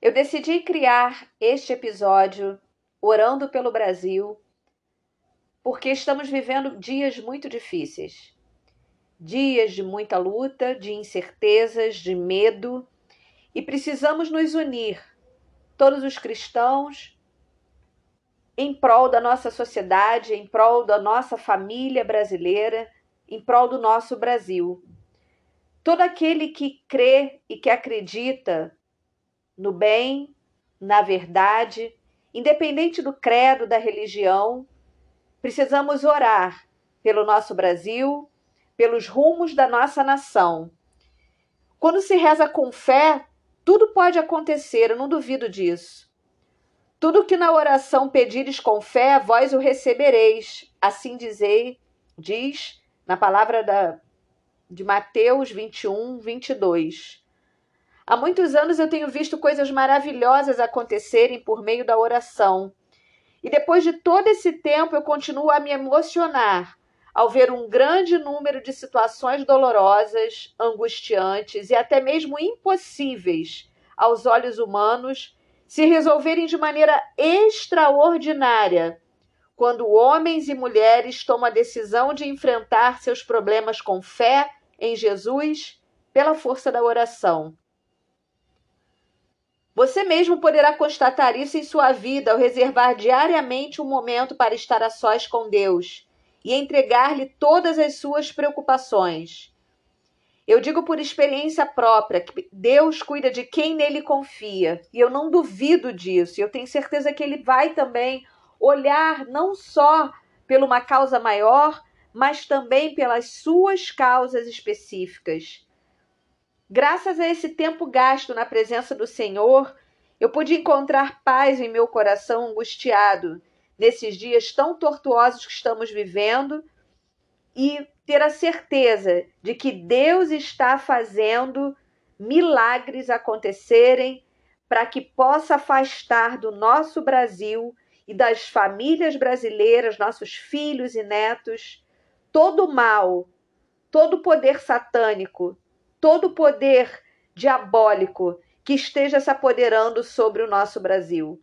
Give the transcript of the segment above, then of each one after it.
Eu decidi criar este episódio orando pelo Brasil, porque estamos vivendo dias muito difíceis. Dias de muita luta, de incertezas, de medo, e precisamos nos unir, todos os cristãos, em prol da nossa sociedade, em prol da nossa família brasileira, em prol do nosso Brasil. Todo aquele que crê e que acredita no bem, na verdade, independente do credo, da religião, precisamos orar pelo nosso Brasil, pelos rumos da nossa nação. Quando se reza com fé, tudo pode acontecer, eu não duvido disso. Tudo que na oração pedires com fé, vós o recebereis. Assim dizei, diz na palavra da, de Mateus 21, 22. Há muitos anos eu tenho visto coisas maravilhosas acontecerem por meio da oração. E depois de todo esse tempo eu continuo a me emocionar ao ver um grande número de situações dolorosas, angustiantes e até mesmo impossíveis aos olhos humanos se resolverem de maneira extraordinária quando homens e mulheres tomam a decisão de enfrentar seus problemas com fé em Jesus pela força da oração. Você mesmo poderá constatar isso em sua vida ao reservar diariamente um momento para estar a sós com Deus e entregar-lhe todas as suas preocupações. Eu digo por experiência própria que Deus cuida de quem nele confia, e eu não duvido disso. E eu tenho certeza que ele vai também olhar não só pela uma causa maior, mas também pelas suas causas específicas. Graças a esse tempo gasto na presença do Senhor, eu pude encontrar paz em meu coração angustiado nesses dias tão tortuosos que estamos vivendo e ter a certeza de que Deus está fazendo milagres acontecerem para que possa afastar do nosso Brasil e das famílias brasileiras, nossos filhos e netos, todo o mal, todo o poder satânico, todo o poder diabólico que esteja se apoderando sobre o nosso Brasil.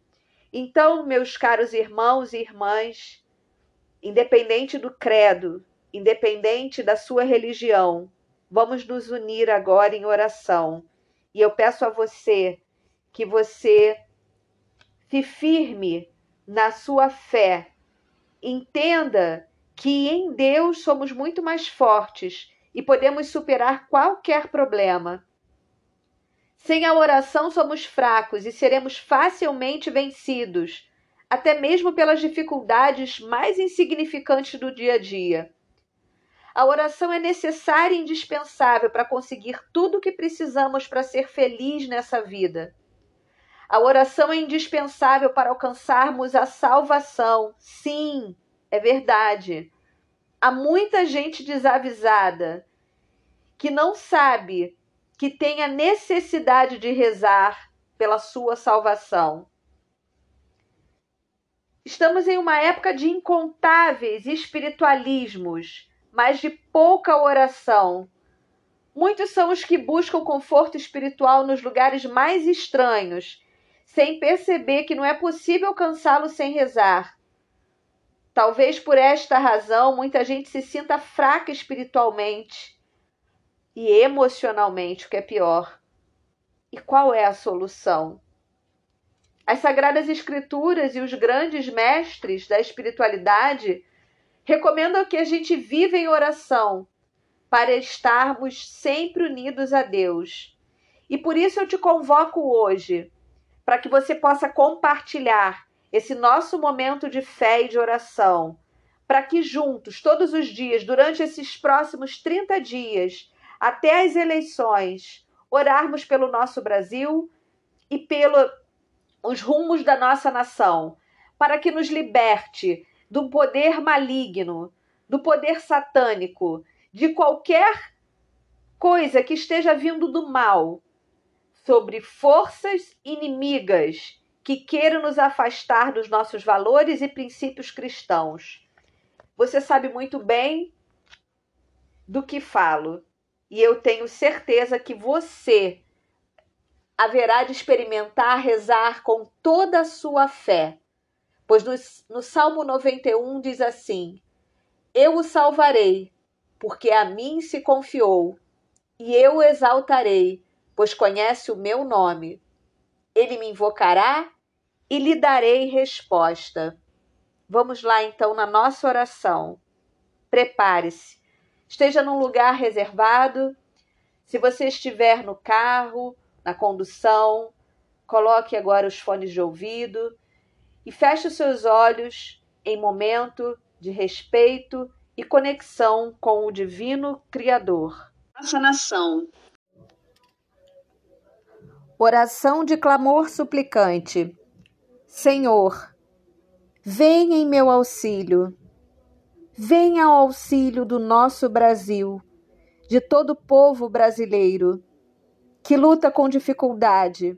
Então, meus caros irmãos e irmãs, independente do credo, independente da sua religião, vamos nos unir agora em oração. E eu peço a você que você se firme na sua fé. Entenda que em Deus somos muito mais fortes e podemos superar qualquer problema. Sem a oração somos fracos e seremos facilmente vencidos, até mesmo pelas dificuldades mais insignificantes do dia a dia. A oração é necessária e indispensável para conseguir tudo o que precisamos para ser feliz nessa vida. A oração é indispensável para alcançarmos a salvação. Sim, é verdade. Há muita gente desavisada que não sabe que tem a necessidade de rezar pela sua salvação. Estamos em uma época de incontáveis espiritualismos, mas de pouca oração. Muitos são os que buscam conforto espiritual nos lugares mais estranhos, sem perceber que não é possível alcançá-lo sem rezar. Talvez por esta razão muita gente se sinta fraca espiritualmente e emocionalmente, o que é pior. E qual é a solução? As Sagradas Escrituras e os grandes mestres da espiritualidade recomendam que a gente viva em oração para estarmos sempre unidos a Deus. E por isso eu te convoco hoje para que você possa compartilhar esse nosso momento de fé e de oração, para que juntos, todos os dias, durante esses próximos 30 dias, até as eleições, orarmos pelo nosso Brasil e pelos rumos da nossa nação, para que nos liberte do poder maligno, do poder satânico, de qualquer coisa que esteja vindo do mal, sobre forças inimigas que queiram nos afastar dos nossos valores e princípios cristãos. Você sabe muito bem do que falo, e eu tenho certeza que você haverá de experimentar rezar com toda a sua fé. Pois no, no Salmo 91 diz assim: Eu o salvarei, porque a mim se confiou, e eu o exaltarei, pois conhece o meu nome. Ele me invocará e lhe darei resposta. Vamos lá então na nossa oração. Prepare-se. Esteja num lugar reservado. Se você estiver no carro, na condução, coloque agora os fones de ouvido e feche os seus olhos em momento de respeito e conexão com o Divino Criador. Nossa nação. Oração de clamor suplicante. Senhor, vem em meu auxílio. Venha ao auxílio do nosso Brasil, de todo o povo brasileiro que luta com dificuldade,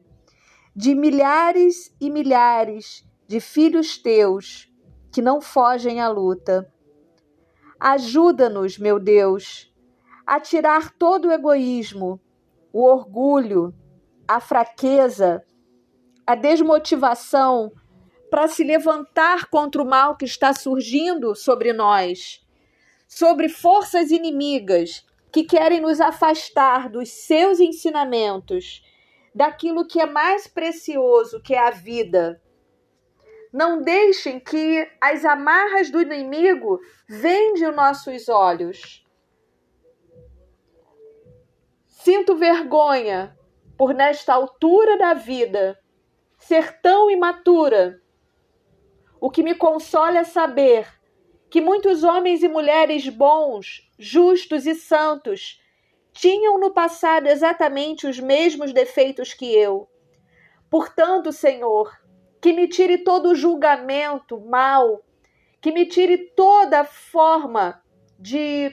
de milhares e milhares de filhos teus que não fogem à luta. Ajuda-nos, meu Deus, a tirar todo o egoísmo, o orgulho, a fraqueza, a desmotivação para se levantar contra o mal que está surgindo sobre nós, sobre forças inimigas que querem nos afastar dos seus ensinamentos, daquilo que é mais precioso, que é a vida. Não deixem que as amarras do inimigo vendem os nossos olhos. Sinto vergonha por, nesta altura da vida, ser tão imatura. O que me consola é saber que muitos homens e mulheres bons, justos e santos tinham no passado exatamente os mesmos defeitos que eu. Portanto, Senhor, que me tire todo o julgamento mal, que me tire toda forma de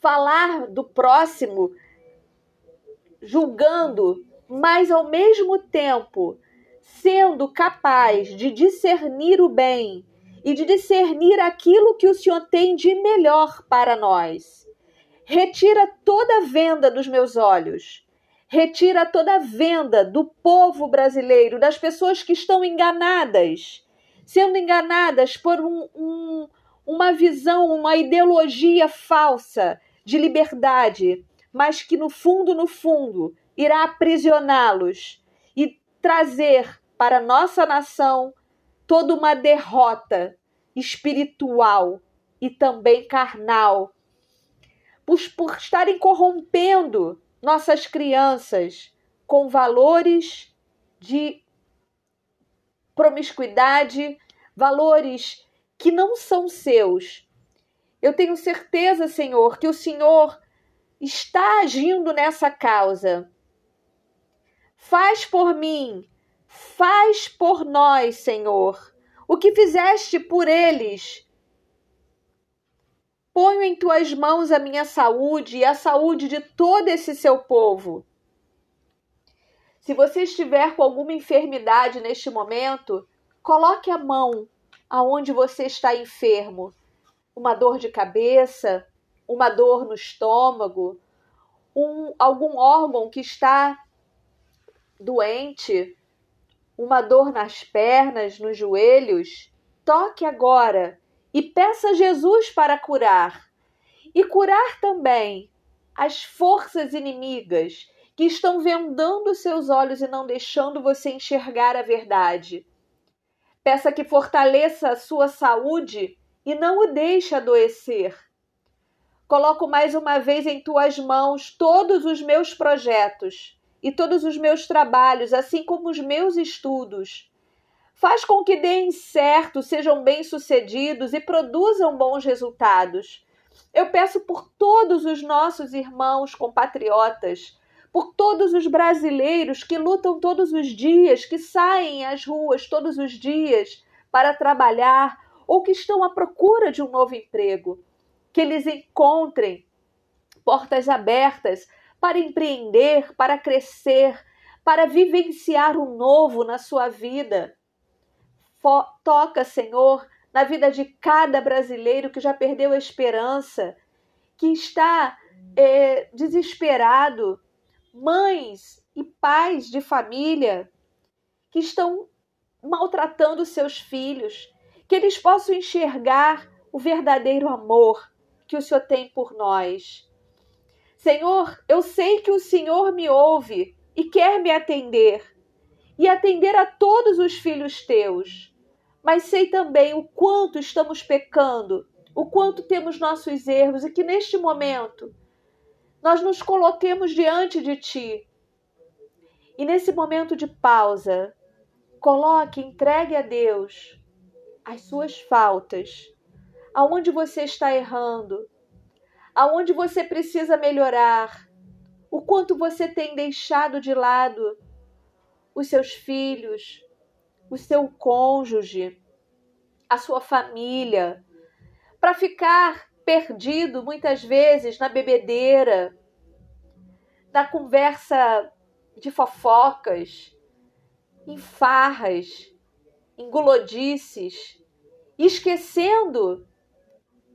falar do próximo julgando, mas ao mesmo tempo sendo capaz de discernir o bem e de discernir aquilo que o Senhor tem de melhor para nós. Retira toda a venda dos meus olhos. Retira toda a venda do povo brasileiro, das pessoas que estão enganadas, sendo enganadas por um, um, uma visão, uma ideologia falsa de liberdade, mas que no fundo, no fundo, irá aprisioná-los e trazer para nossa nação toda uma derrota espiritual e também carnal, por, por estarem corrompendo nossas crianças com valores de promiscuidade, valores que não são seus. Eu tenho certeza, Senhor, que o Senhor está agindo nessa causa. Faz por mim, faz por nós, Senhor, o que fizeste por eles. Ponho em tuas mãos a minha saúde e a saúde de todo esse seu povo. Se você estiver com alguma enfermidade neste momento, coloque a mão aonde você está enfermo. Uma dor de cabeça, uma dor no estômago, um, algum órgão que está doente, uma dor nas pernas, nos joelhos, toque agora e peça a Jesus para curar. E curar também as forças inimigas que estão vendando seus olhos e não deixando você enxergar a verdade. Peça que fortaleça a sua saúde e não o deixe adoecer. Coloco mais uma vez em tuas mãos todos os meus projetos e todos os meus trabalhos, assim como os meus estudos. Faz com que deem certo, sejam bem-sucedidos e produzam bons resultados. Eu peço por todos os nossos irmãos compatriotas, por todos os brasileiros que lutam todos os dias, que saem às ruas todos os dias para trabalhar ou que estão à procura de um novo emprego que eles encontrem portas abertas para empreender, para crescer, para vivenciar o novo na sua vida. Toca, Senhor, na vida de cada brasileiro que já perdeu a esperança, que está é, desesperado. Mães e pais de família que estão maltratando seus filhos, que eles possam enxergar o verdadeiro amor que o Senhor tem por nós. Senhor, eu sei que o Senhor me ouve e quer me atender, e atender a todos os filhos teus. Mas sei também o quanto estamos pecando, o quanto temos nossos erros e que neste momento nós nos coloquemos diante de Ti. E nesse momento de pausa, coloque, entregue a Deus as suas faltas, aonde você está errando, aonde você precisa melhorar, o quanto você tem deixado de lado os seus filhos, o seu cônjuge, a sua família, para ficar perdido muitas vezes na bebedeira, na conversa de fofocas, em farras, em gulodices, esquecendo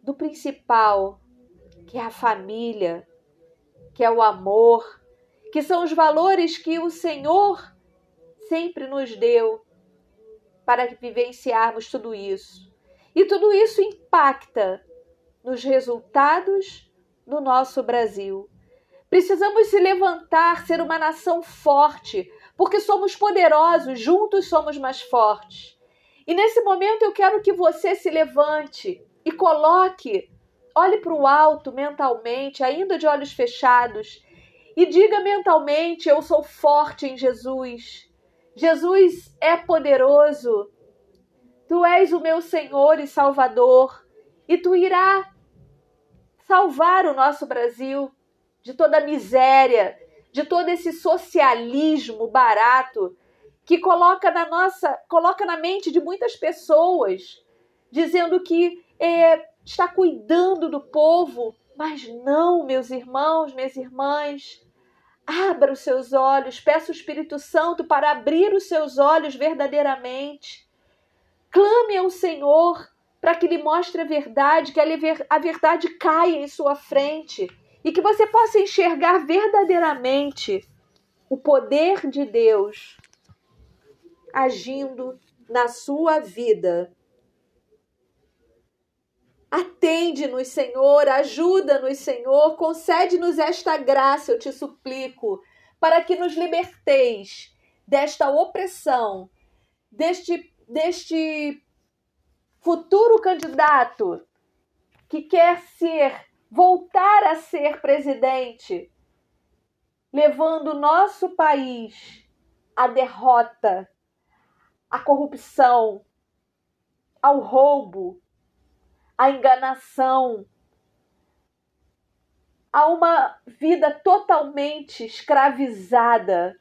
do principal, que é a família, que é o amor, que são os valores que o Senhor sempre nos deu para vivenciarmos tudo isso. E tudo isso impacta nos resultados do nosso Brasil. Precisamos se levantar, ser uma nação forte, porque somos poderosos, juntos somos mais fortes. E nesse momento eu quero que você se levante e coloque, olhe para o alto mentalmente, ainda de olhos fechados, e diga mentalmente: Eu sou forte em Jesus. Jesus é poderoso. Tu és o meu Senhor e Salvador, e tu irá salvar o nosso Brasil de toda a miséria, de todo esse socialismo barato que coloca na nossa, coloca na mente de muitas pessoas, dizendo que é, está cuidando do povo, mas não, meus irmãos, minhas irmãs. Abra os seus olhos, peça o Espírito Santo para abrir os seus olhos verdadeiramente. Clame ao Senhor para que lhe mostre a verdade, que a verdade caia em sua frente e que você possa enxergar verdadeiramente o poder de Deus agindo na sua vida. Atende-nos, Senhor, ajuda-nos, Senhor, concede-nos esta graça, eu te suplico, para que nos liberteis desta opressão, deste, deste futuro candidato que quer ser voltar a ser presidente, levando o nosso país à derrota, à corrupção, ao roubo, à enganação, a uma vida totalmente escravizada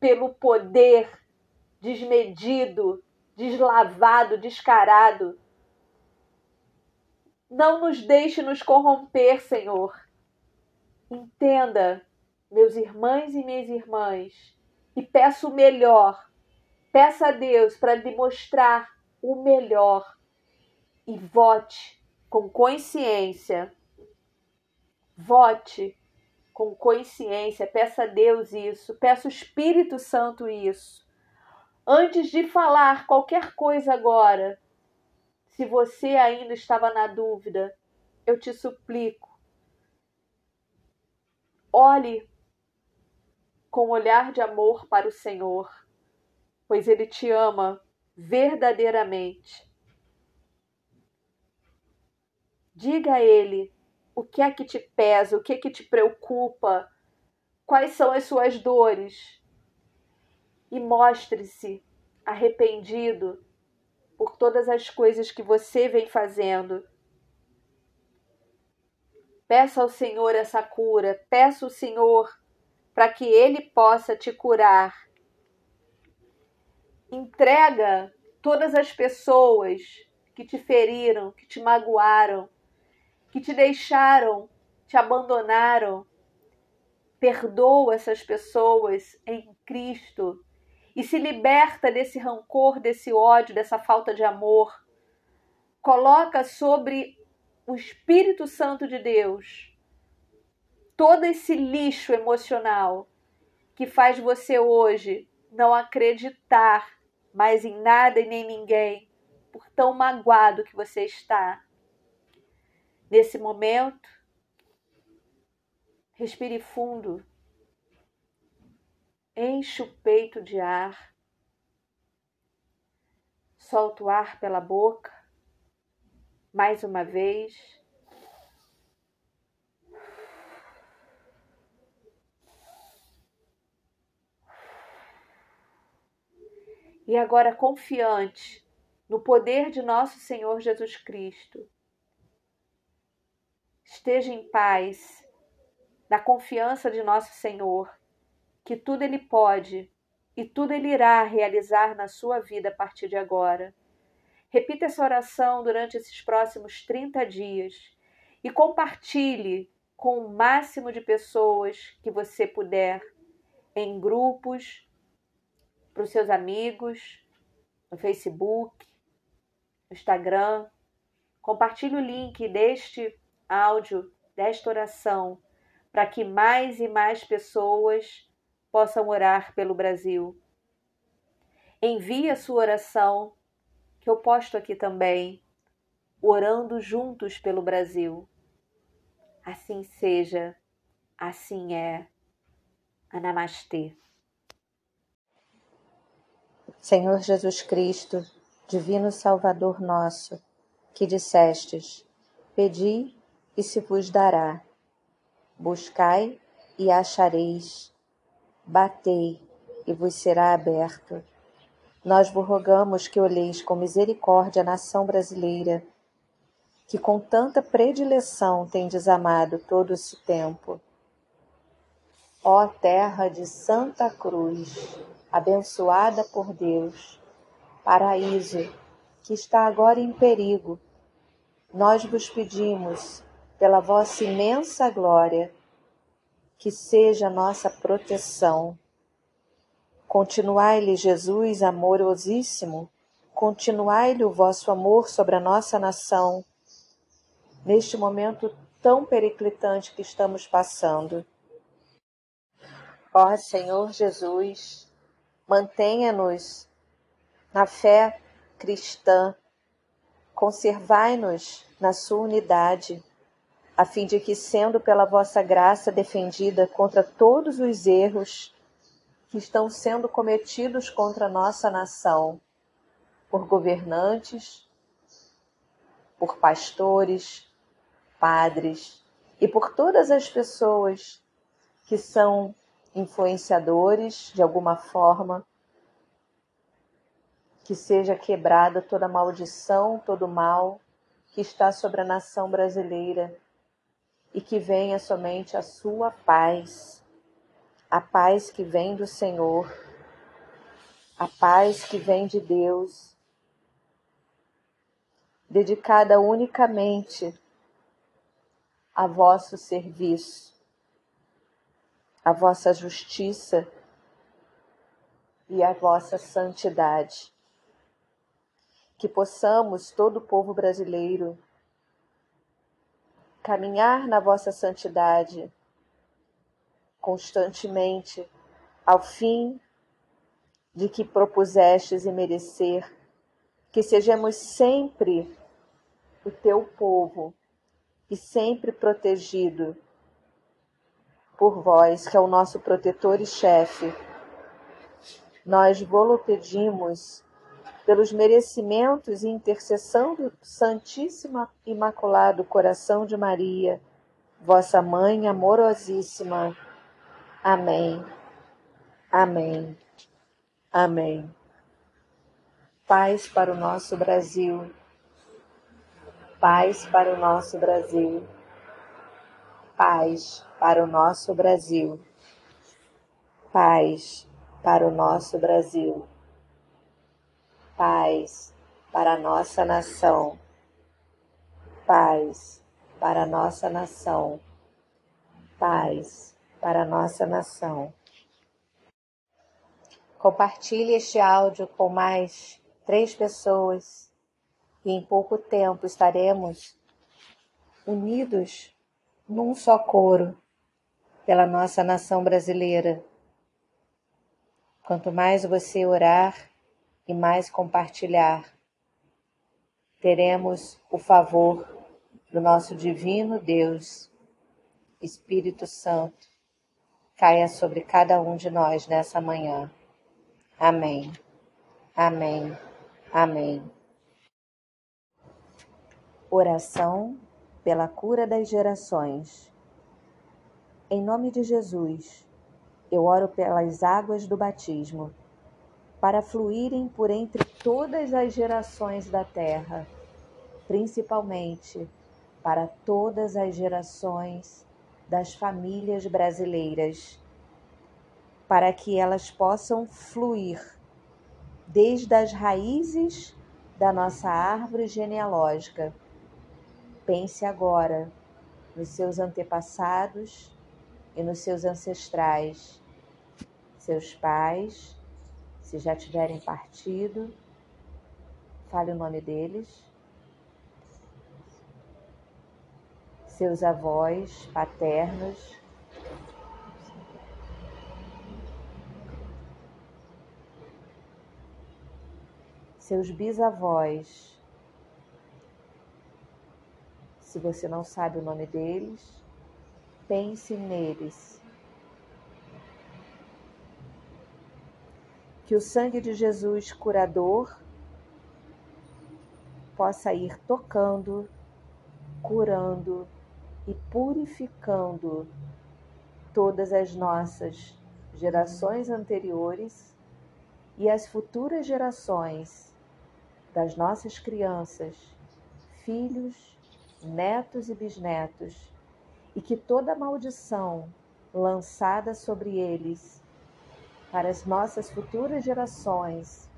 pelo poder desmedido, deslavado, descarado não nos deixe nos corromper, Senhor. Entenda, meus irmãos e minhas irmãs, e peço o melhor. Peça a Deus para lhe mostrar o melhor e vote com consciência. Vote com consciência, peça a Deus isso, peça o Espírito Santo isso. Antes de falar qualquer coisa agora, se você ainda estava na dúvida, eu te suplico, olhe com olhar de amor para o Senhor, pois Ele te ama verdadeiramente. Diga a Ele o que é que te pesa, o que é que te preocupa, quais são as suas dores, e mostre-se arrependido por todas as coisas que você vem fazendo. Peça ao Senhor essa cura, peça ao Senhor para que Ele possa te curar. Entrega todas as pessoas que te feriram, que te magoaram, que te deixaram, te abandonaram. Perdoa essas pessoas em Cristo e se liberta desse rancor, desse ódio, dessa falta de amor. Coloca sobre o Espírito Santo de Deus todo esse lixo emocional que faz você hoje não acreditar mais em nada e nem ninguém, por tão magoado que você está. Nesse momento, respire fundo, enche o peito de ar, solta o ar pela boca, mais uma vez. E agora, confiante no poder de nosso Senhor Jesus Cristo, esteja em paz, na confiança de nosso Senhor, que tudo Ele pode e tudo Ele irá realizar na sua vida a partir de agora. Repita essa oração durante esses próximos 30 dias e compartilhe com o máximo de pessoas que você puder, em grupos, para os seus amigos, no Facebook, no Instagram. Compartilhe o link deste áudio, desta oração, para que mais e mais pessoas possam orar pelo Brasil. Envie a sua oração, que eu posto aqui também, orando juntos pelo Brasil. Assim seja, assim é. Anamastê. Senhor Jesus Cristo, Divino Salvador nosso, que dissestes: Pedi e se vos dará, buscai e achareis, batei e vos será aberto. Nós vos rogamos que olheis com misericórdia a nação brasileira, que com tanta predileção tem desamado todo esse tempo. Ó terra de Santa Cruz, abençoada por Deus, paraíso que está agora em perigo, nós vos pedimos, pela vossa imensa glória, que seja nossa proteção. Continuai-lhe, Jesus, amorosíssimo, continuai-lhe o vosso amor sobre a nossa nação, neste momento tão periclitante que estamos passando. Ó Senhor Jesus, mantenha-nos na fé cristã, conservai-nos na sua unidade, a fim de que, sendo pela vossa graça defendida contra todos os erros que estão sendo cometidos contra a nossa nação, por governantes, por pastores, padres e por todas as pessoas que são influenciadores de alguma forma, que seja quebrada toda maldição, todo mal que está sobre a nação brasileira e que venha somente a sua paz, a paz que vem do Senhor, a paz que vem de Deus, dedicada unicamente a vosso serviço a vossa justiça e a vossa santidade. Que possamos, todo o povo brasileiro, caminhar na vossa santidade constantemente, ao fim de que propusestes e merecer, que sejamos sempre o teu povo e sempre protegido por vós, que é o nosso protetor e chefe. Nós vos pedimos pelos merecimentos e intercessão do Santíssimo Imaculado Coração de Maria, vossa mãe amorosíssima. Amém. Amém. Amém. Paz para o nosso Brasil. Paz para o nosso Brasil. Paz para o nosso Brasil. Paz para o nosso Brasil. Paz para a nossa nação. Paz para a nossa nação. Paz para a nossa nação. Compartilhe este áudio com mais três pessoas e em pouco tempo estaremos unidos num só coro pela nossa nação brasileira, Quanto mais você orar e mais compartilhar, teremos o favor do nosso divino Deus, Espírito Santo, caia sobre cada um de nós nessa manhã. Amém. Amém. Amém. Oração pela cura das gerações. Em nome de Jesus, eu oro pelas águas do batismo, para fluírem por entre todas as gerações da terra, principalmente para todas as gerações das famílias brasileiras, para que elas possam fluir desde as raízes da nossa árvore genealógica. Pense agora nos seus antepassados e nos seus ancestrais, seus pais, se já tiverem partido, fale o nome deles, seus avós paternos, seus bisavós. Se você não sabe o nome deles, pense neles. Que o sangue de Jesus curador possa ir tocando, curando e purificando todas as nossas gerações anteriores e as futuras gerações das nossas crianças, filhos, netos e bisnetos e que toda maldição lançada sobre eles para as nossas futuras gerações,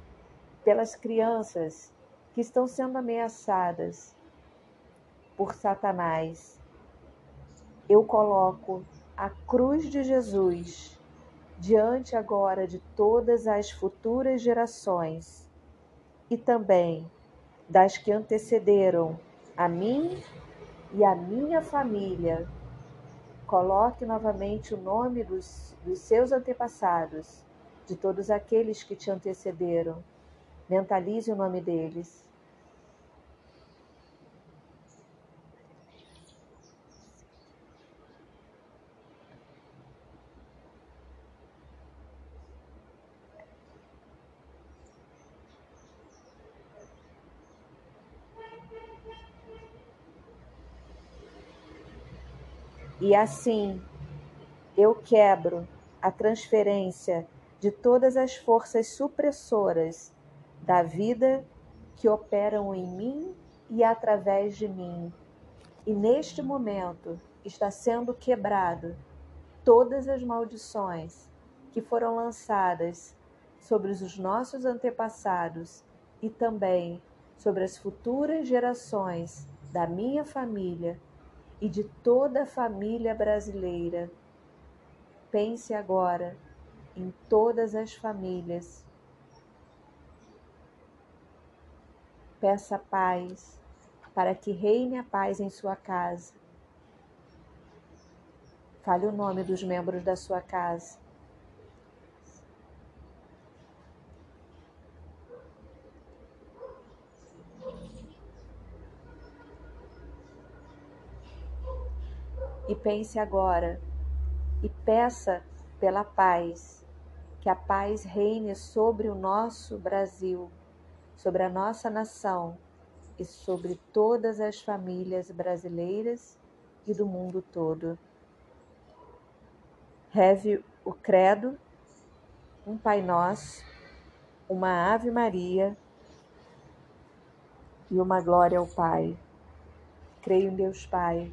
pelas crianças que estão sendo ameaçadas por Satanás, eu coloco a cruz de Jesus diante agora de todas as futuras gerações e também das que antecederam a mim e a minha família Coloque novamente o nome dos, dos seus antepassados, de todos aqueles que te antecederam. Mentalize o nome deles. E assim eu quebro a transferência de todas as forças supressoras da vida que operam em mim e através de mim. E neste momento está sendo quebrado todas as maldições que foram lançadas sobre os nossos antepassados e também sobre as futuras gerações da minha família e de toda a família brasileira. Pense agora em todas as famílias. Peça paz para que reine a paz em sua casa. Fale o nome dos membros da sua casa. E pense agora e peça pela paz, que a paz reine sobre o nosso Brasil, sobre a nossa nação e sobre todas as famílias brasileiras e do mundo todo. Reve o Credo, um Pai Nosso, uma Ave Maria e uma Glória ao Pai. Creio em Deus Pai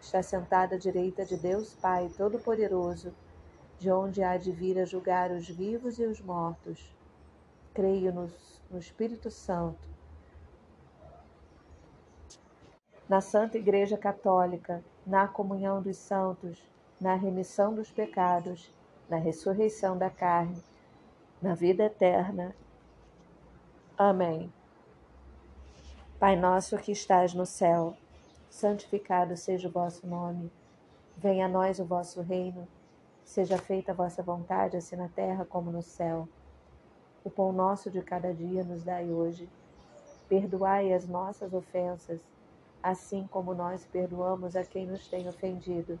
está sentada à direita de Deus Pai Todo-Poderoso, de onde há de vir a julgar os vivos e os mortos. Creio nos, no Espírito Santo, na Santa Igreja Católica, na comunhão dos santos, na remissão dos pecados, na ressurreição da carne, na vida eterna. Amém. Pai nosso que estás no céu, santificado seja o vosso nome. Venha a nós o vosso reino. Seja feita a vossa vontade, assim na terra como no céu. O pão nosso de cada dia nos dai hoje. Perdoai as nossas ofensas assim como nós perdoamos a quem nos tem ofendido.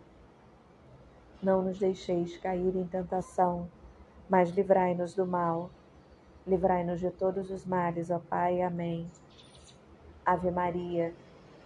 Não nos deixeis cair em tentação, mas livrai-nos do mal. Livrai-nos de todos os males, ó Pai. Amém. Ave Maria,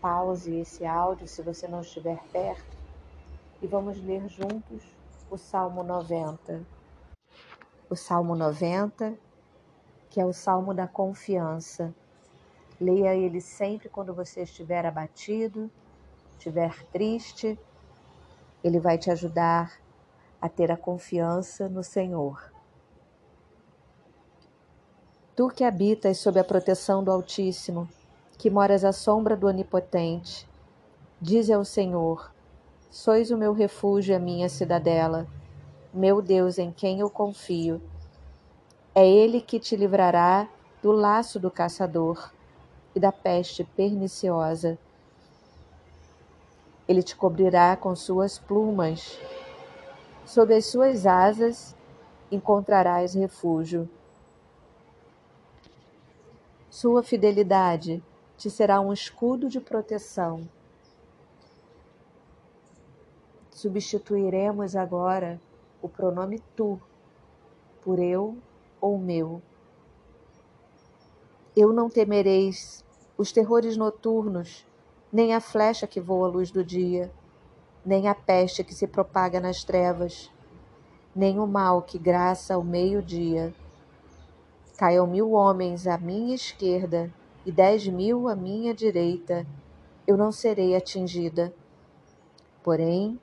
pause esse áudio se você não estiver perto e vamos ler juntos o Salmo 90. O Salmo 90, que é o Salmo da confiança. Leia ele sempre quando você estiver abatido, estiver triste. Ele vai te ajudar a ter a confiança no Senhor. Tu que habitas sob a proteção do Altíssimo, que moras à sombra do Onipotente, dize ao Senhor: Sois o meu refúgio e a minha cidadela, meu Deus em quem eu confio. É Ele que te livrará do laço do caçador e da peste perniciosa. Ele te cobrirá com suas plumas, sob as suas asas encontrarás refúgio. Sua fidelidade te será um escudo de proteção. Substituiremos agora o pronome tu por eu ou meu. Eu não temereis os terrores noturnos, nem a flecha que voa à luz do dia, nem a peste que se propaga nas trevas, nem o mal que graça ao meio-dia. Caiam mil homens à minha esquerda e dez mil à minha direita, eu não serei atingida. Porém,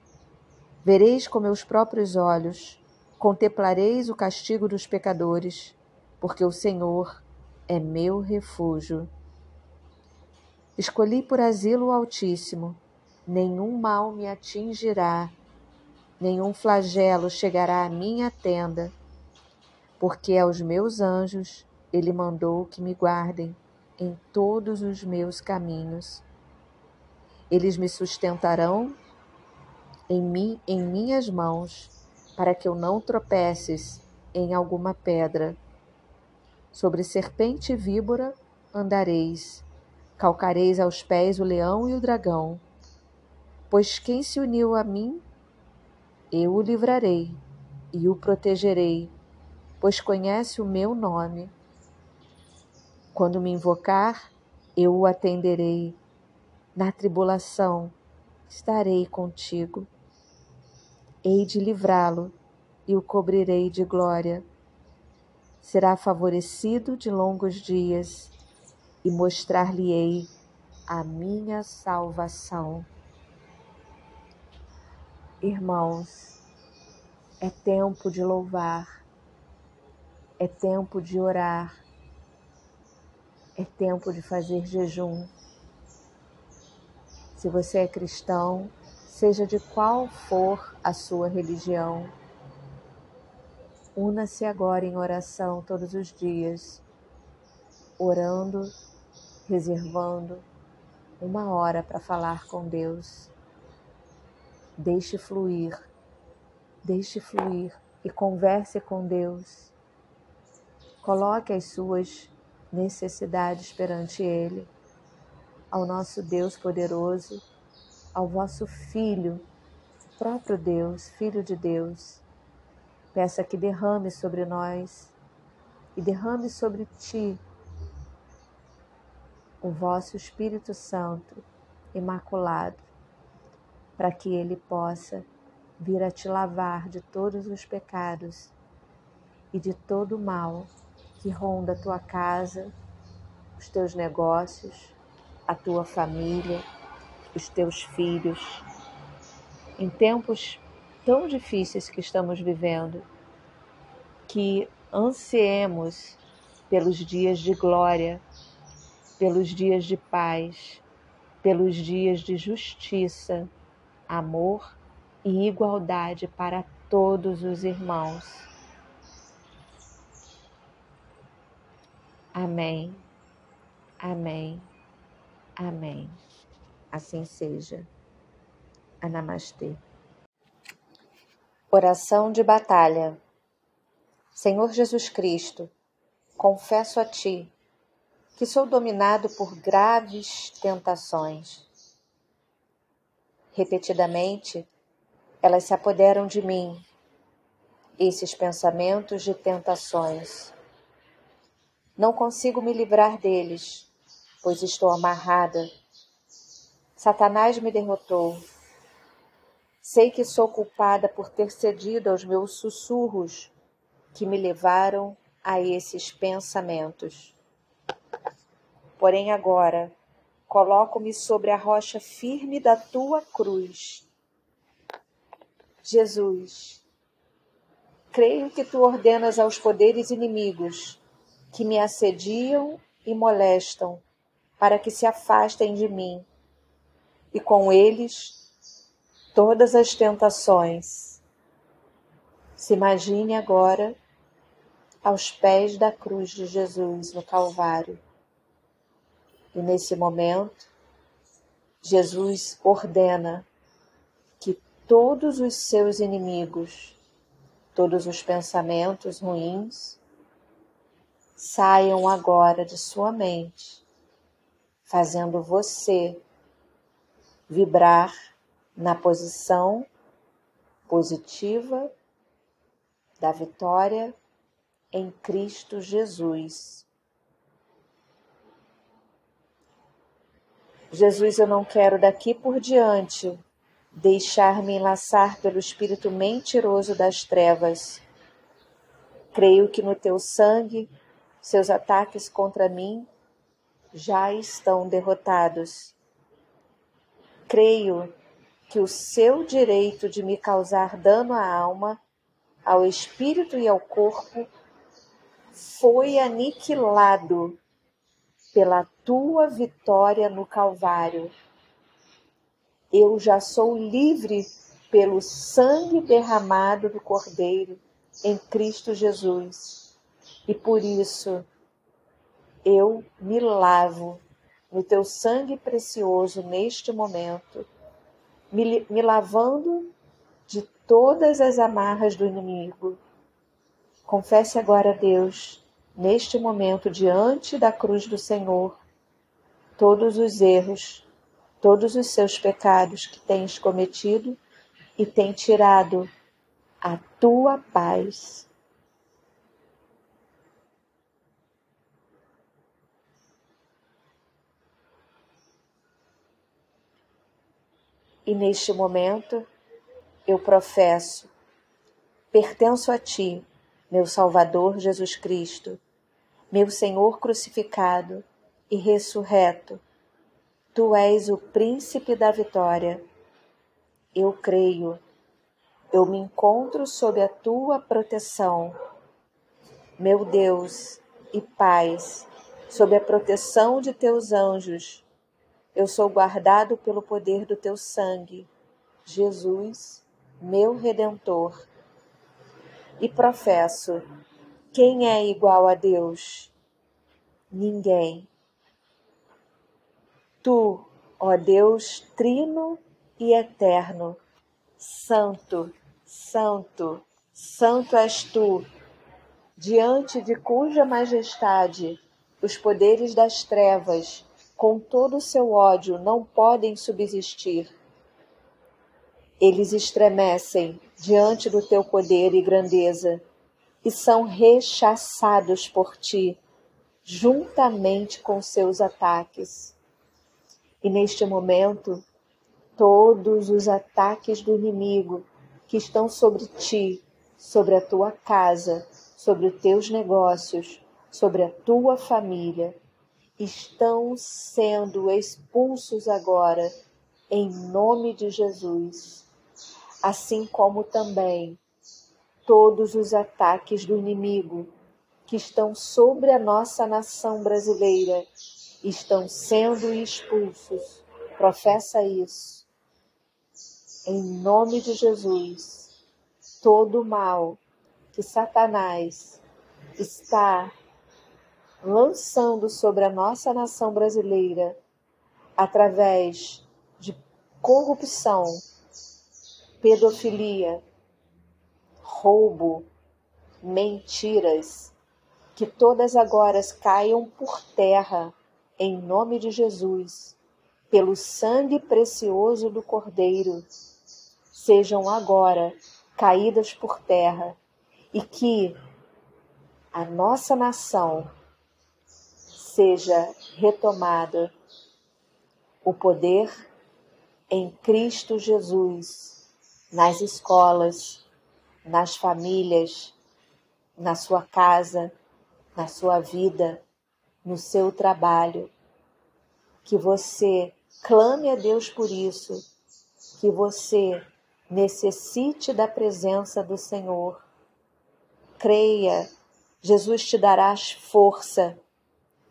vereis com meus próprios olhos, contemplareis o castigo dos pecadores, porque o Senhor é meu refúgio. Escolhi por asilo o Altíssimo, nenhum mal me atingirá, nenhum flagelo chegará à minha tenda, porque aos meus anjos ele mandou que me guardem em todos os meus caminhos. Eles me sustentarão em mim, em minhas mãos, para que eu não tropeces em alguma pedra. Sobre serpente e víbora andareis, calcareis aos pés o leão e o dragão. Pois quem se uniu a mim, eu o livrarei e o protegerei, pois conhece o meu nome. Quando me invocar, eu o atenderei. Na tribulação, estarei contigo. Hei de livrá-lo e o cobrirei de glória será favorecido de longos dias e mostrar-lhe-ei a minha salvação. Irmãos, é tempo de louvar, é tempo de orar, é tempo de fazer jejum. Se você é cristão, seja de qual for a sua religião, Una-se agora em oração todos os dias, orando, reservando uma hora para falar com Deus. Deixe fluir, deixe fluir e converse com Deus. Coloque as suas necessidades perante Ele, ao nosso Deus poderoso, ao vosso Filho, o próprio Deus, Filho de Deus. Peça que derrame sobre nós e derrame sobre ti o vosso Espírito Santo imaculado, para que ele possa vir a te lavar de todos os pecados e de todo o mal que ronda a tua casa, os teus negócios, a tua família, os teus filhos. Em tempos tão difíceis que estamos vivendo, que ansiemos pelos dias de glória, pelos dias de paz, pelos dias de justiça, amor e igualdade para todos os irmãos. Amém, amém, amém. Assim seja. Anamastê. Oração de batalha. Senhor Jesus Cristo, confesso a Ti que sou dominado por graves tentações. Repetidamente, elas se apoderam de mim, esses pensamentos de tentações. Não consigo me livrar deles, pois estou amarrada. Satanás me derrotou. Sei que sou culpada por ter cedido aos meus sussurros que me levaram a esses pensamentos. Porém, agora coloco-me sobre a rocha firme da tua cruz. Jesus, creio que tu ordenas aos poderes inimigos que me assediam e molestam, para que se afastem de mim, e com eles todas as tentações. Se imagine agora aos pés da cruz de Jesus no Calvário. E nesse momento, Jesus ordena que todos os seus inimigos, todos os pensamentos ruins, saiam agora de sua mente, fazendo você vibrar na posição positiva da vitória em Cristo Jesus. Jesus, eu não quero daqui por diante deixar-me enlaçar pelo espírito mentiroso das trevas. Creio que no teu sangue seus ataques contra mim já estão derrotados. Creio que o seu direito de me causar dano à alma, ao espírito e ao corpo foi aniquilado pela tua vitória no Calvário. Eu já sou livre pelo sangue derramado do Cordeiro em Cristo Jesus e por isso eu me lavo no teu sangue precioso neste momento, me, me lavando de todas as amarras do inimigo. Confesse agora a Deus, neste momento, diante da cruz do Senhor, todos os erros, todos os seus pecados que tens cometido e tem tirado a tua paz E neste momento eu professo: pertenço a Ti, meu Salvador Jesus Cristo, meu Senhor crucificado e ressurreto. Tu és o príncipe da vitória. Eu creio, eu me encontro sob a tua proteção. Meu Deus e paz, sob a proteção de teus anjos eu sou guardado pelo poder do teu sangue, Jesus, meu redentor. E professo: quem é igual a Deus? Ninguém. Tu, ó Deus trino e eterno, santo, santo, santo és tu, diante de cuja majestade os poderes das trevas com todo o seu ódio, não podem subsistir. Eles estremecem diante do teu poder e grandeza e são rechaçados por ti, juntamente com seus ataques. E neste momento, todos os ataques do inimigo que estão sobre ti, sobre a tua casa, sobre os teus negócios, sobre a tua família, estão sendo expulsos agora em nome de Jesus, assim como também todos os ataques do inimigo que estão sobre a nossa nação brasileira estão sendo expulsos. Professa isso. Em nome de Jesus, todo mal que Satanás está lançando sobre a nossa nação brasileira através de corrupção, pedofilia, roubo, mentiras, que todas agora caiam por terra, em nome de Jesus, pelo sangue precioso do Cordeiro, sejam agora caídas por terra e que a nossa nação seja retomada o poder em Cristo Jesus nas escolas, nas famílias, na sua casa, na sua vida, no seu trabalho. Que você clame a Deus por isso, que você necessite da presença do Senhor. Creia, Jesus te dará força.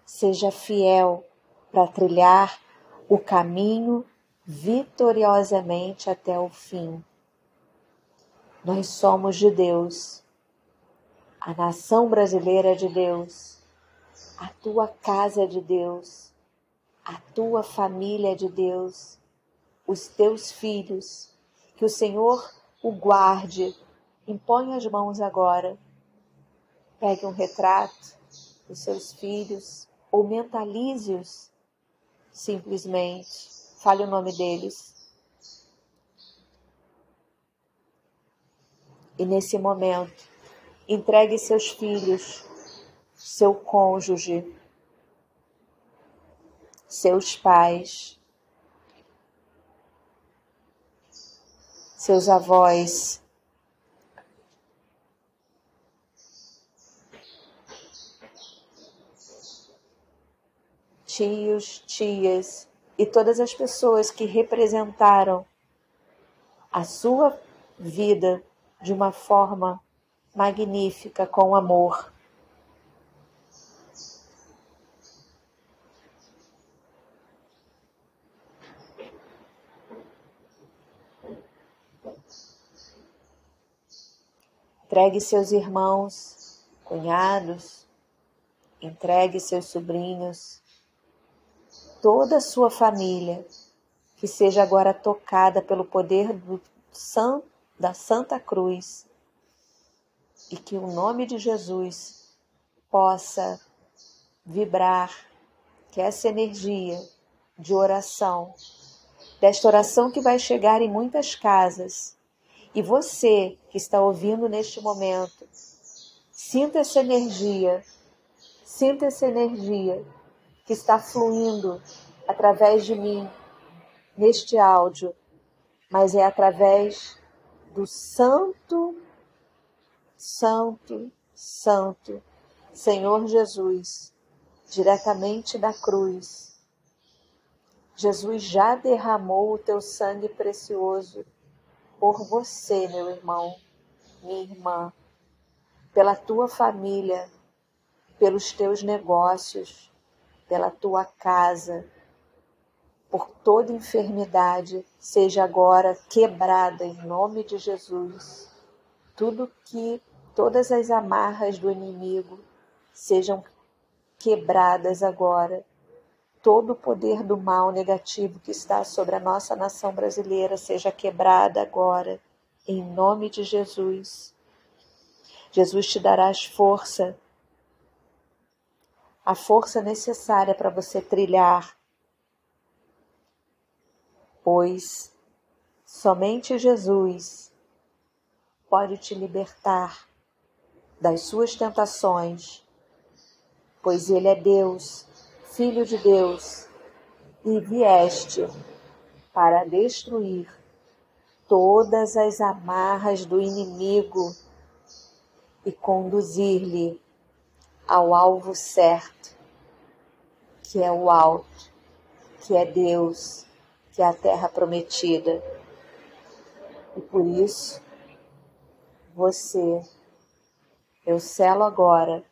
Seja fiel para trilhar o caminho vitoriosamente até o fim. Nós somos de Deus a nação brasileira é de Deus, a tua casa é de Deus, a tua família é de Deus, os teus filhos, que o Senhor o guarde. Impõe as mãos agora. Pegue um retrato dos seus filhos ou mentalize-os simplesmente. Fale o nome deles. E nesse momento, Entregue seus filhos, seu cônjuge, seus pais, seus avós, tios, tias e todas as pessoas que representaram a sua vida de uma forma magnífica com amor. Entregue seus irmãos, cunhados, entregue seus sobrinhos, toda a sua família, que seja agora tocada pelo poder do, da Santa Cruz e que o nome de Jesus possa vibrar, que essa energia de oração, desta oração que vai chegar em muitas casas, e você que está ouvindo neste momento, sinta essa energia, sinta essa energia que está fluindo através de mim neste áudio, mas é através do santo Santo, Santo, Senhor Jesus, diretamente da cruz. Jesus já derramou o teu sangue precioso por você, meu irmão, minha irmã, pela tua família, pelos teus negócios, pela tua casa, por toda enfermidade, seja agora quebrada em nome de Jesus. Tudo que todas as amarras do inimigo sejam quebradas agora. Todo o poder do mal negativo que está sobre a nossa nação brasileira seja quebrada agora, em nome de Jesus. Jesus te dará força, a força necessária para você trilhar, pois somente Jesus pode te libertar das suas tentações, pois ele é Deus, Filho de Deus, e vieste para destruir todas as amarras do inimigo e conduzir-lhe ao alvo certo, que é o alto, que é Deus, que é a terra prometida. E por isso, você, eu selo agora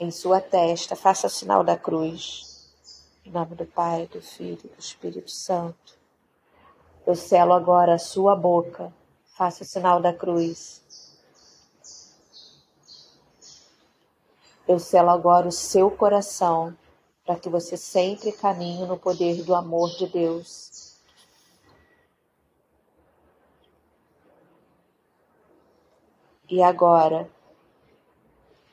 em sua testa, faça o sinal da cruz. Em nome do Pai, do Filho e do Espírito Santo. Eu selo agora a sua boca, faça o sinal da cruz. Eu selo agora o seu coração, para que você sempre caminhe no poder do amor de Deus. E agora,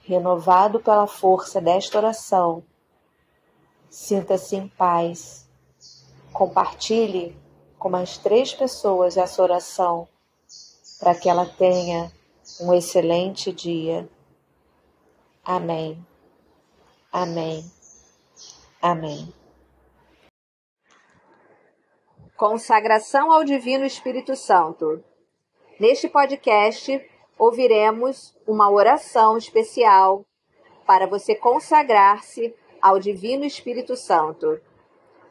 renovado pela força desta oração, sinta-se em paz. Compartilhe com mais três pessoas essa oração, para que ela tenha um excelente dia. Amém. Amém. Amém. Consagração ao Divino Espírito Santo. Neste podcast, ouviremos uma oração especial para você consagrar-se ao Divino Espírito Santo.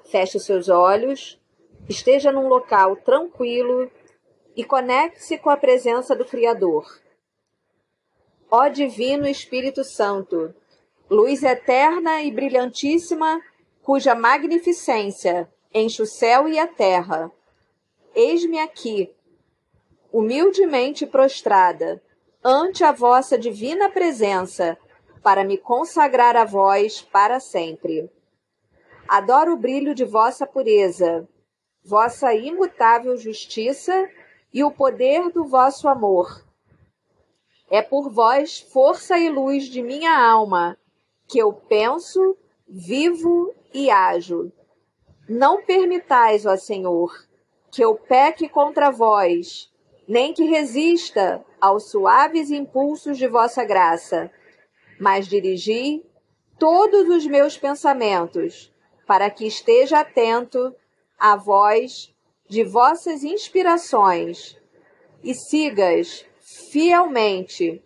Feche os seus olhos, esteja num local tranquilo e conecte-se com a presença do Criador. Ó Divino Espírito Santo, luz eterna e brilhantíssima, cuja magnificência enche o céu e a terra, eis-me aqui humildemente prostrada ante a vossa divina presença, para me consagrar a vós para sempre. Adoro o brilho de vossa pureza, vossa imutável justiça e o poder do vosso amor. É por vós, força e luz de minha alma, que eu penso, vivo e ajo. Não permitais, ó Senhor, que eu peque contra vós, nem que resista aos suaves impulsos de vossa graça, mas dirigi todos os meus pensamentos para que esteja atento à voz de vossas inspirações e sigas fielmente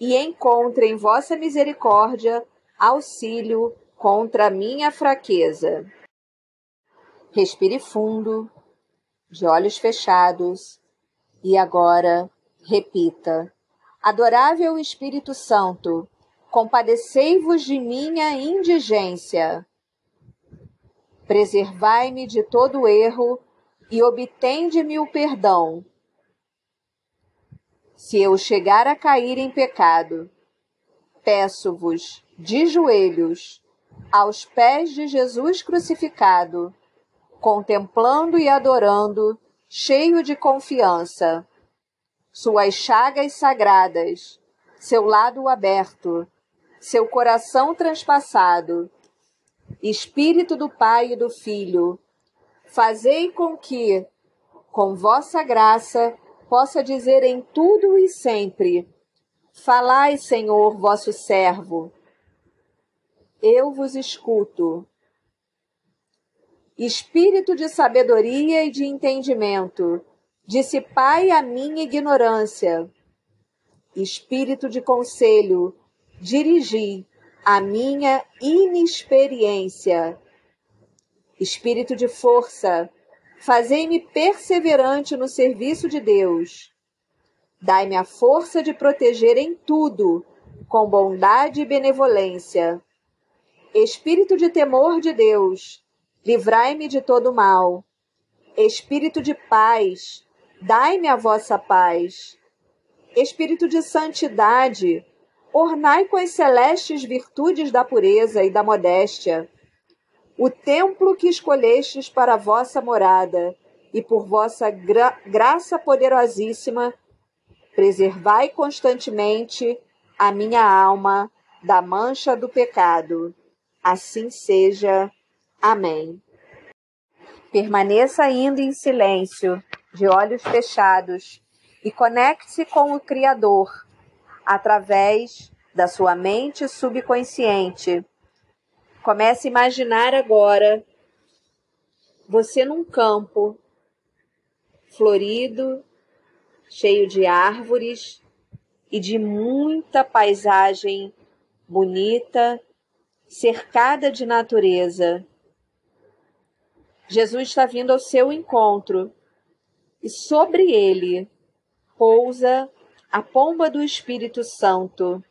e encontre em vossa misericórdia auxílio contra a minha fraqueza. Respire fundo, de olhos fechados e agora repita: Adorável Espírito Santo, compadecei-vos de minha indigência. Preservai-me de todo erro e obtende-me o perdão. Se eu chegar a cair em pecado, peço-vos de joelhos aos pés de Jesus crucificado, contemplando e adorando cheio de confiança. Suas chagas sagradas, seu lado aberto, seu coração transpassado, Espírito do Pai e do Filho, fazei com que, com vossa graça, possa dizer em tudo e sempre: Falai, Senhor, vosso servo. Eu vos escuto espírito de sabedoria e de entendimento, dissipai a minha ignorância. Espírito de conselho, dirigi a minha inexperiência. Espírito de força, fazei-me perseverante no serviço de Deus. Dai-me a força de proteger em tudo, com bondade e benevolência. Espírito de temor de Deus, livrai-me de todo mal. Espírito de paz, dai-me a vossa paz. Espírito de santidade, ornai com as celestes virtudes da pureza e da modéstia o templo que escolhestes para vossa morada, e por vossa gra graça poderosíssima, preservai constantemente a minha alma da mancha do pecado. Assim seja. Amém. Permaneça ainda em silêncio, de olhos fechados, e conecte-se com o Criador através da sua mente subconsciente. Comece a imaginar agora você num campo florido, cheio de árvores e de muita paisagem bonita, cercada de natureza. Jesus está vindo ao seu encontro e sobre ele pousa a pomba do Espírito Santo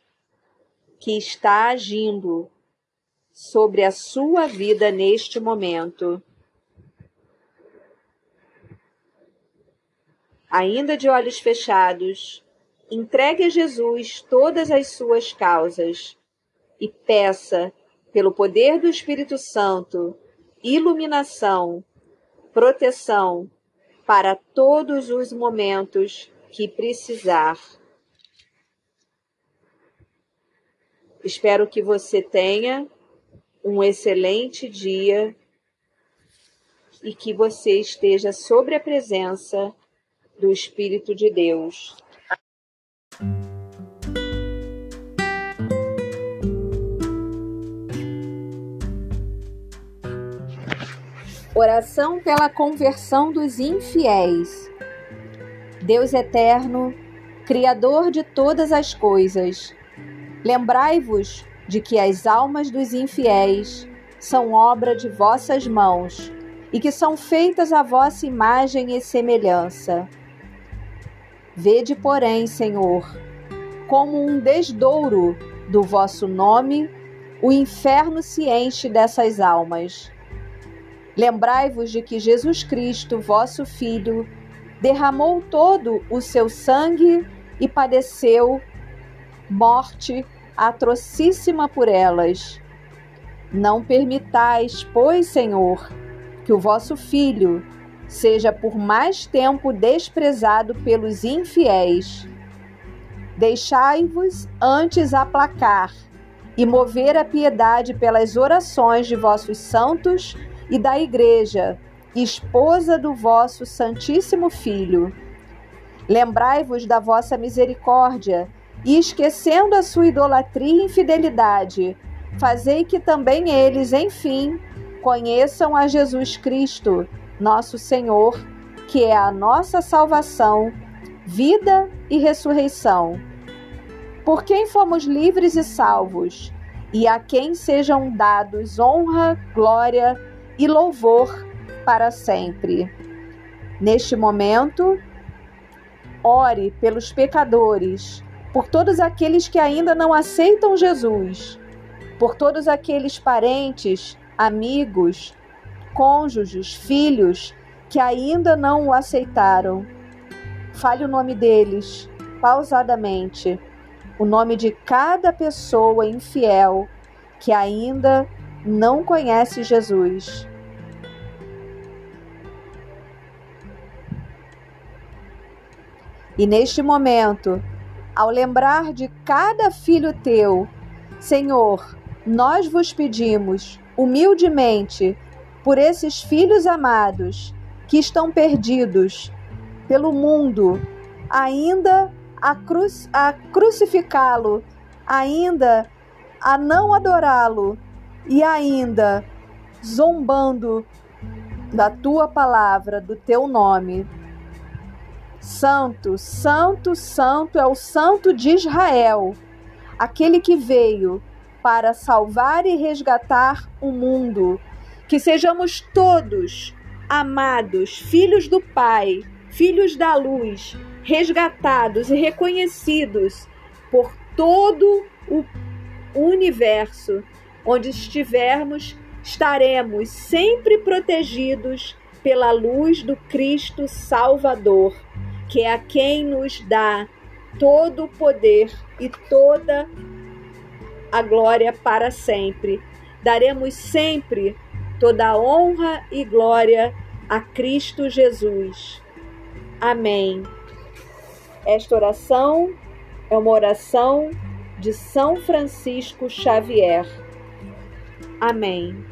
que está agindo sobre a sua vida neste momento. Ainda de olhos fechados, entregue a Jesus todas as suas causas e peça, pelo poder do Espírito Santo, iluminação, proteção para todos os momentos que precisar. Espero que você tenha um excelente dia e que você esteja sobre a presença do Espírito de Deus. Oração pela conversão dos infiéis. Deus eterno, Criador de todas as coisas, lembrai-vos de que as almas dos infiéis são obra de vossas mãos e que são feitas à vossa imagem e semelhança. Vede, porém, Senhor, como um desdouro do vosso nome, o inferno se enche dessas almas. Lembrai-vos de que Jesus Cristo, vosso Filho, derramou todo o seu sangue e padeceu morte atrocíssima por elas. Não permitais, pois, Senhor, que o vosso Filho seja por mais tempo desprezado pelos infiéis. Deixai-vos antes aplacar e mover a piedade pelas orações de vossos santos e da Igreja, esposa do vosso Santíssimo Filho. Lembrai-vos da vossa misericórdia e, esquecendo a sua idolatria e infidelidade, fazei que também eles, enfim, conheçam a Jesus Cristo nosso Senhor, que é a nossa salvação, vida e ressurreição. Por quem fomos livres e salvos, e a quem sejam dados honra, glória e louvor para sempre. Neste momento, ore pelos pecadores, por todos aqueles que ainda não aceitam Jesus, por todos aqueles parentes, amigos, cônjuges, filhos que ainda não o aceitaram. Fale o nome deles pausadamente, o nome de cada pessoa infiel que ainda não conhece Jesus. E neste momento, ao lembrar de cada filho teu, Senhor, nós vos pedimos humildemente por esses filhos amados que estão perdidos pelo mundo, ainda a, cruz, a crucificá-lo, ainda a não adorá-lo e ainda zombando da tua palavra, do teu nome. Santo, santo, santo é o Santo de Israel, aquele que veio para salvar e resgatar o mundo que sejamos todos amados, filhos do Pai, filhos da luz, resgatados e reconhecidos por todo o universo. Onde estivermos, estaremos sempre protegidos pela luz do Cristo Salvador, que é a quem nos dá todo o poder e toda a glória para sempre. Daremos sempre toda honra e glória a Cristo Jesus. Amém. Esta oração é uma oração de São Francisco Xavier. Amém.